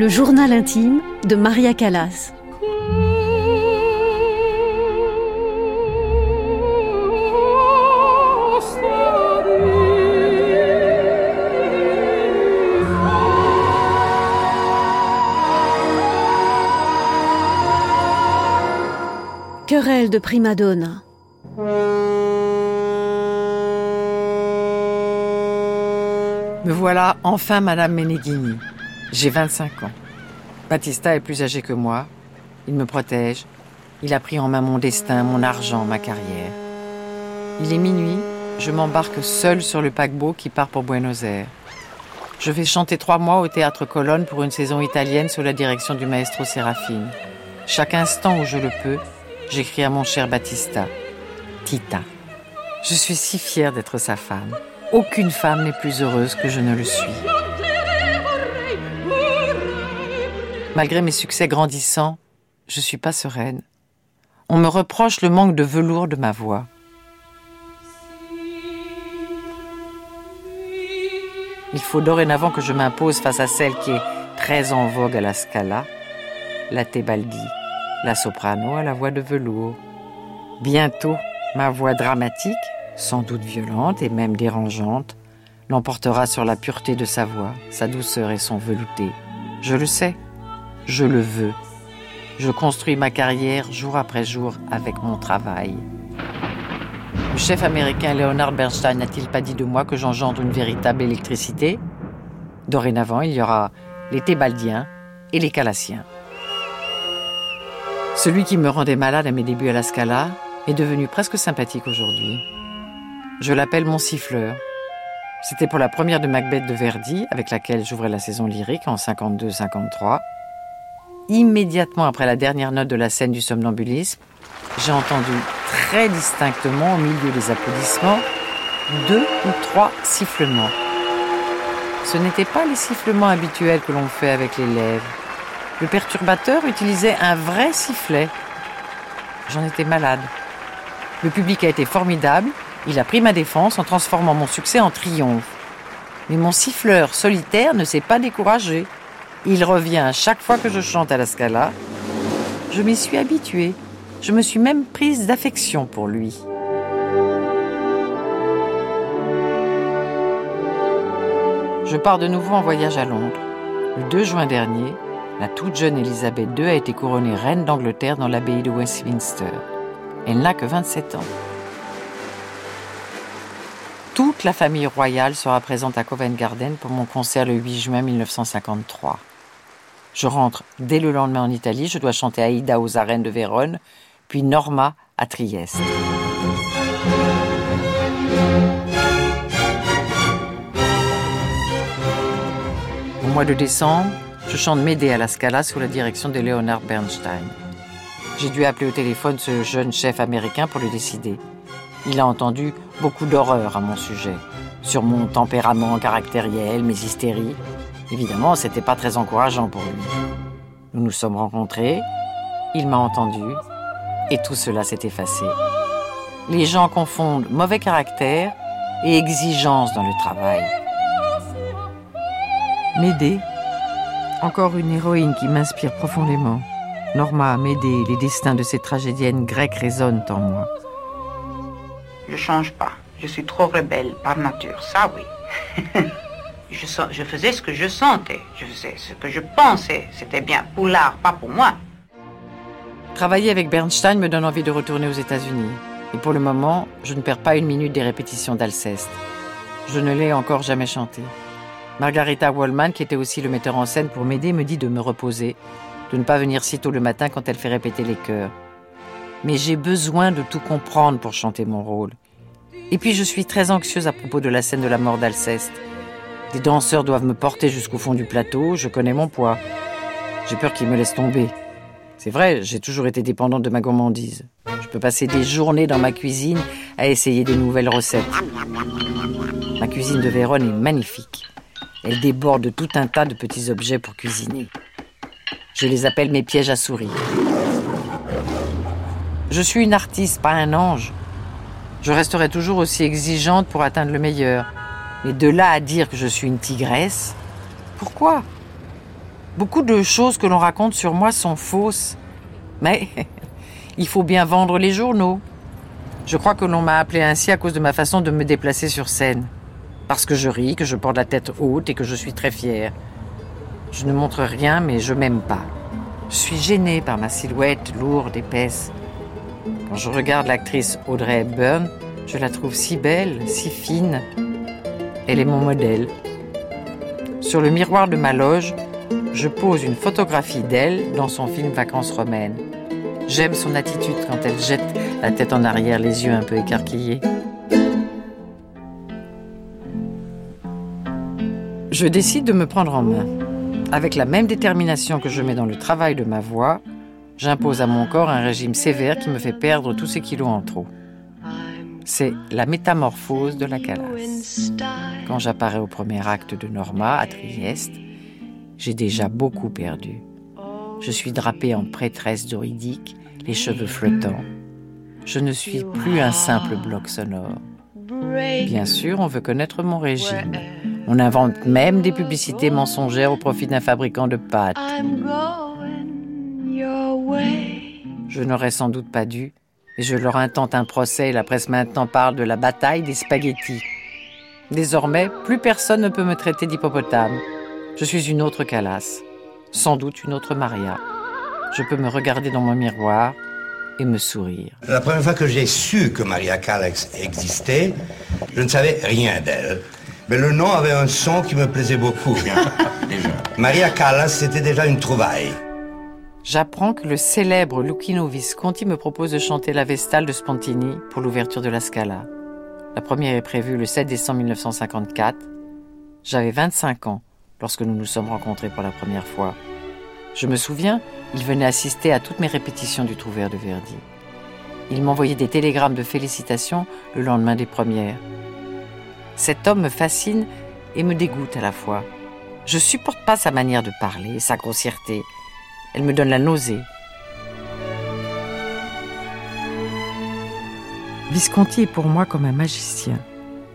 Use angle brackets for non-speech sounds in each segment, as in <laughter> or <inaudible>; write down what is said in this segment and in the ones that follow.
Le journal intime de Maria Callas. Querelle de prima donna. Me voilà enfin Madame Meneghini. J'ai 25 ans. Battista est plus âgé que moi. Il me protège. Il a pris en main mon destin, mon argent, ma carrière. Il est minuit. Je m'embarque seul sur le paquebot qui part pour Buenos Aires. Je vais chanter trois mois au théâtre Colonne pour une saison italienne sous la direction du maestro Serafine. Chaque instant où je le peux, j'écris à mon cher Battista, Tita. Je suis si fière d'être sa femme. Aucune femme n'est plus heureuse que je ne le suis. Malgré mes succès grandissants, je suis pas sereine. On me reproche le manque de velours de ma voix. Il faut dorénavant que je m'impose face à celle qui est très en vogue à la Scala, la Tebaldi, la soprano à la voix de velours. Bientôt, ma voix dramatique, sans doute violente et même dérangeante, l'emportera sur la pureté de sa voix, sa douceur et son velouté. Je le sais, je le veux. Je construis ma carrière jour après jour avec mon travail. Le chef américain Leonard Bernstein n'a-t-il pas dit de moi que j'engendre une véritable électricité? Dorénavant, il y aura les Thébaldiens et les Calassiens. Celui qui me rendait malade à mes débuts à la Scala est devenu presque sympathique aujourd'hui. Je l'appelle mon siffleur. C'était pour la première de Macbeth de Verdi, avec laquelle j'ouvrais la saison lyrique en 52-53. Immédiatement après la dernière note de la scène du somnambulisme, j'ai entendu très distinctement, au milieu des applaudissements, deux ou trois sifflements. Ce n'étaient pas les sifflements habituels que l'on fait avec les lèvres. Le perturbateur utilisait un vrai sifflet. J'en étais malade. Le public a été formidable. Il a pris ma défense en transformant mon succès en triomphe. Mais mon siffleur solitaire ne s'est pas découragé. Il revient chaque fois que je chante à la Scala. Je m'y suis habituée. Je me suis même prise d'affection pour lui. Je pars de nouveau en voyage à Londres. Le 2 juin dernier, la toute jeune Elisabeth II a été couronnée reine d'Angleterre dans l'abbaye de Westminster. Elle n'a que 27 ans. Toute la famille royale sera présente à Covent Garden pour mon concert le 8 juin 1953. Je rentre dès le lendemain en Italie. Je dois chanter Aïda aux arènes de Vérone, puis Norma à Trieste. Au mois de décembre, je chante Médée à la Scala sous la direction de Leonard Bernstein. J'ai dû appeler au téléphone ce jeune chef américain pour le décider. Il a entendu beaucoup d'horreur à mon sujet, sur mon tempérament caractériel, mes hystéries. Évidemment, c'était pas très encourageant pour lui. Nous nous sommes rencontrés, il m'a entendu, et tout cela s'est effacé. Les gens confondent mauvais caractère et exigence dans le travail. Médée, encore une héroïne qui m'inspire profondément. Norma, Médée, les destins de ces tragédiennes grecques résonnent en moi. Je change pas. Je suis trop rebelle par nature, ça oui. <laughs> je, faisais ce que je sentais, je faisais ce que je pensais. C'était bien pour l'art, pas pour moi. Travailler avec Bernstein me donne envie de retourner aux États-Unis. Et pour le moment, je ne perds pas une minute des répétitions d'Alceste. Je ne l'ai encore jamais chanté. Margarita Wallman, qui était aussi le metteur en scène pour m'aider, me dit de me reposer, de ne pas venir si tôt le matin quand elle fait répéter les chœurs. mais j'ai besoin de tout comprendre pour chanter mon rôle. Et puis je suis très anxieuse à propos de la scène de la mort d'Alceste. Des danseurs doivent me porter jusqu'au fond du plateau, je connais mon poids. J'ai peur qu'ils me laissent tomber. C'est vrai, j'ai toujours été dépendante de ma gourmandise. Je peux passer des journées dans ma cuisine à essayer des nouvelles recettes. Ma cuisine de Vérone est magnifique. Elle déborde de tout un tas de petits objets pour cuisiner. Je les appelle mes pièges à souris. Je suis une artiste, pas un ange. Je resterai toujours aussi exigeante pour atteindre le meilleur. Mais de là à dire que je suis une tigresse, pourquoi? Beaucoup de choses que l'on raconte sur moi sont fausses. Mais <laughs> il faut bien vendre les journaux. Je crois que l'on m'a appelé ainsi à cause de ma façon de me déplacer sur scène. Parce que je ris, que je porte la tête haute et que je suis très fière. Je ne montre rien, mais je m'aime pas. Je suis gênée par ma silhouette lourde, épaisse. Quand je regarde l'actrice Audrey Hepburn, je la trouve si belle, si fine. Elle est mon modèle. Sur le miroir de ma loge, je pose une photographie d'elle dans son film Vacances romaines. J'aime son attitude quand elle jette la tête en arrière, les yeux un peu écarquillés. Je décide de me prendre en main. Avec la même détermination que je mets dans le travail de ma voix, j'impose à mon corps un régime sévère qui me fait perdre tous ces kilos en trop. C'est la métamorphose de la calasse. Quand j'apparais au premier acte de Norma à Trieste, j'ai déjà beaucoup perdu. Je suis drapée en prêtresse doridique, les cheveux flottants. Je ne suis plus un simple bloc sonore. Bien sûr, on veut connaître mon régime. On invente même des publicités mensongères au profit d'un fabricant de pâtes. Je n'aurais sans doute pas dû, et je leur intente un procès et la presse maintenant parle de la bataille des spaghettis. Désormais, plus personne ne peut me traiter d'hippopotame. Je suis une autre Calas, sans doute une autre Maria. Je peux me regarder dans mon miroir et me sourire. La première fois que j'ai su que Maria Callas existait, je ne savais rien d'elle. Mais le nom avait un son qui me plaisait beaucoup. <laughs> Maria Callas, c'était déjà une trouvaille. J'apprends que le célèbre Lucchino Visconti me propose de chanter la Vestale de Spontini pour l'ouverture de la Scala. La première est prévue le 7 décembre 1954. J'avais 25 ans lorsque nous nous sommes rencontrés pour la première fois. Je me souviens, il venait assister à toutes mes répétitions du Trouvert de Verdi. Il m'envoyait des télégrammes de félicitations le lendemain des premières. Cet homme me fascine et me dégoûte à la fois. Je supporte pas sa manière de parler, sa grossièreté. Elle me donne la nausée. Visconti est pour moi comme un magicien.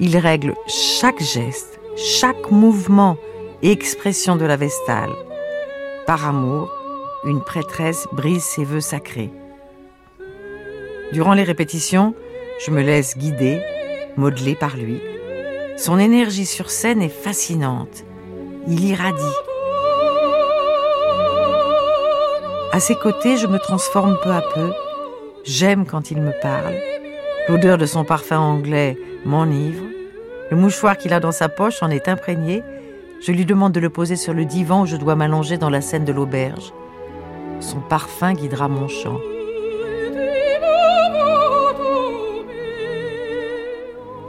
Il règle chaque geste, chaque mouvement et expression de la Vestale. Par amour, une prêtresse brise ses vœux sacrés. Durant les répétitions, je me laisse guider, modeler par lui. Son énergie sur scène est fascinante. Il irradie. À ses côtés, je me transforme peu à peu. J'aime quand il me parle. L'odeur de son parfum anglais m'enivre. Le mouchoir qu'il a dans sa poche en est imprégné. Je lui demande de le poser sur le divan où je dois m'allonger dans la scène de l'auberge. Son parfum guidera mon chant.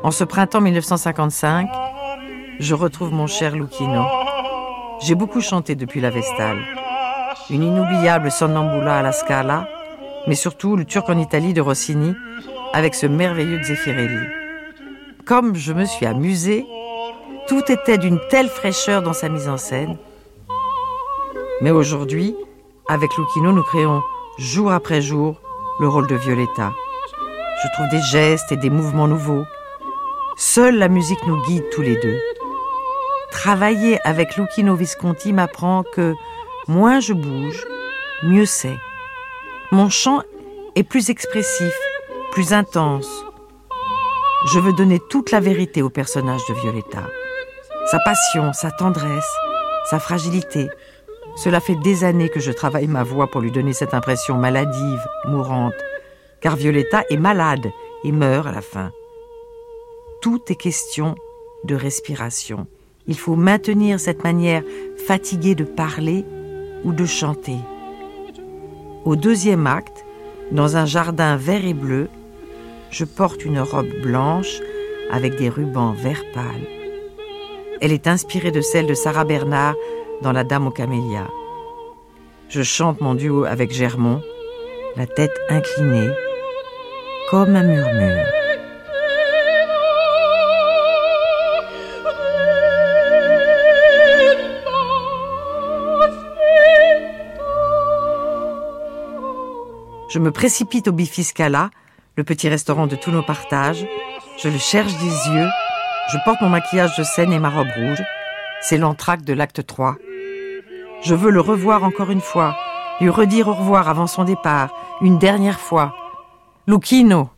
En ce printemps 1955, je retrouve mon cher Lucchino. J'ai beaucoup chanté depuis la Vestale. Une inoubliable sonnambula à la Scala, mais surtout le Turc en Italie de Rossini avec ce merveilleux Zeffirelli. Comme je me suis amusée, tout était d'une telle fraîcheur dans sa mise en scène. Mais aujourd'hui, avec Lucchino, nous créons jour après jour le rôle de Violetta. Je trouve des gestes et des mouvements nouveaux. Seule la musique nous guide tous les deux. Travailler avec Lucchino Visconti m'apprend que moins je bouge, mieux c'est. Mon chant est plus expressif, plus intense. Je veux donner toute la vérité au personnage de Violetta. Sa passion, sa tendresse, sa fragilité. Cela fait des années que je travaille ma voix pour lui donner cette impression maladive, mourante. Car Violetta est malade et meurt à la fin tout est question de respiration. Il faut maintenir cette manière fatiguée de parler ou de chanter. Au deuxième acte, Dans un jardin vert et bleu, je porte une robe blanche avec des rubans vert pâle. Elle est inspirée de celle de Sarah Bernard dans La Dame aux camélias. Je chante mon duo avec Germont, la tête inclinée, comme un murmure. Je me précipite au Bifiscala, le petit restaurant de tous nos partages. Je le cherche des yeux. Je porte mon maquillage de scène et ma robe rouge. C'est l'entracte de l'acte 3. Je veux le revoir encore une fois, lui redire au revoir avant son départ, une dernière fois. Lucchino.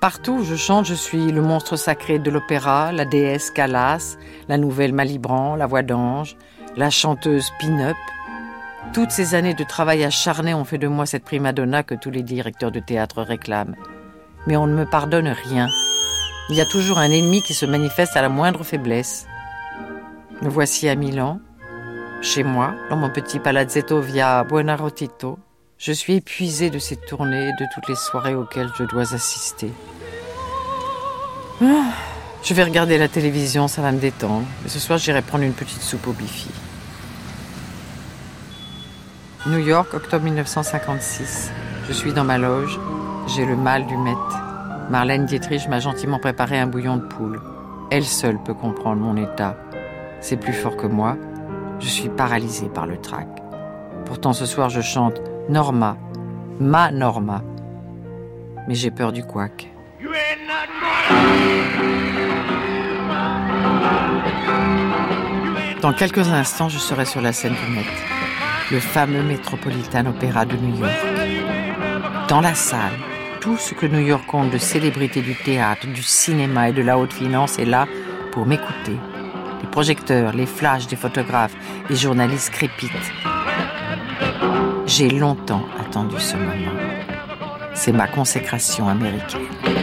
Partout où je chante, je suis le monstre sacré de l'opéra, la déesse Calas, la nouvelle Malibran, la voix d'ange, la chanteuse pin-up, toutes ces années de travail acharné ont fait de moi cette prima donna que tous les directeurs de théâtre réclament. Mais on ne me pardonne rien. Il y a toujours un ennemi qui se manifeste à la moindre faiblesse. Me voici à Milan, chez moi, dans mon petit palazzetto via Buonarrotito. Je suis épuisée de ces tournées et de toutes les soirées auxquelles je dois assister. Ah, je vais regarder la télévision, ça va me détendre. Ce soir, j'irai prendre une petite soupe au bifi. New York, octobre 1956. Je suis dans ma loge. J'ai le mal du Met. Marlène Dietrich m'a gentiment préparé un bouillon de poule. Elle seule peut comprendre mon état. C'est plus fort que moi. Je suis paralysée par le trac. Pourtant, ce soir, je chante Norma, ma Norma. Mais j'ai peur du couac. Dans quelques instants, je serai sur la scène du Met le fameux Metropolitan Opera de New York. Dans la salle, tout ce que New York compte de célébrités du théâtre, du cinéma et de la haute finance est là pour m'écouter. Les projecteurs, les flashs des photographes, les journalistes crépitent. J'ai longtemps attendu ce moment. C'est ma consécration américaine.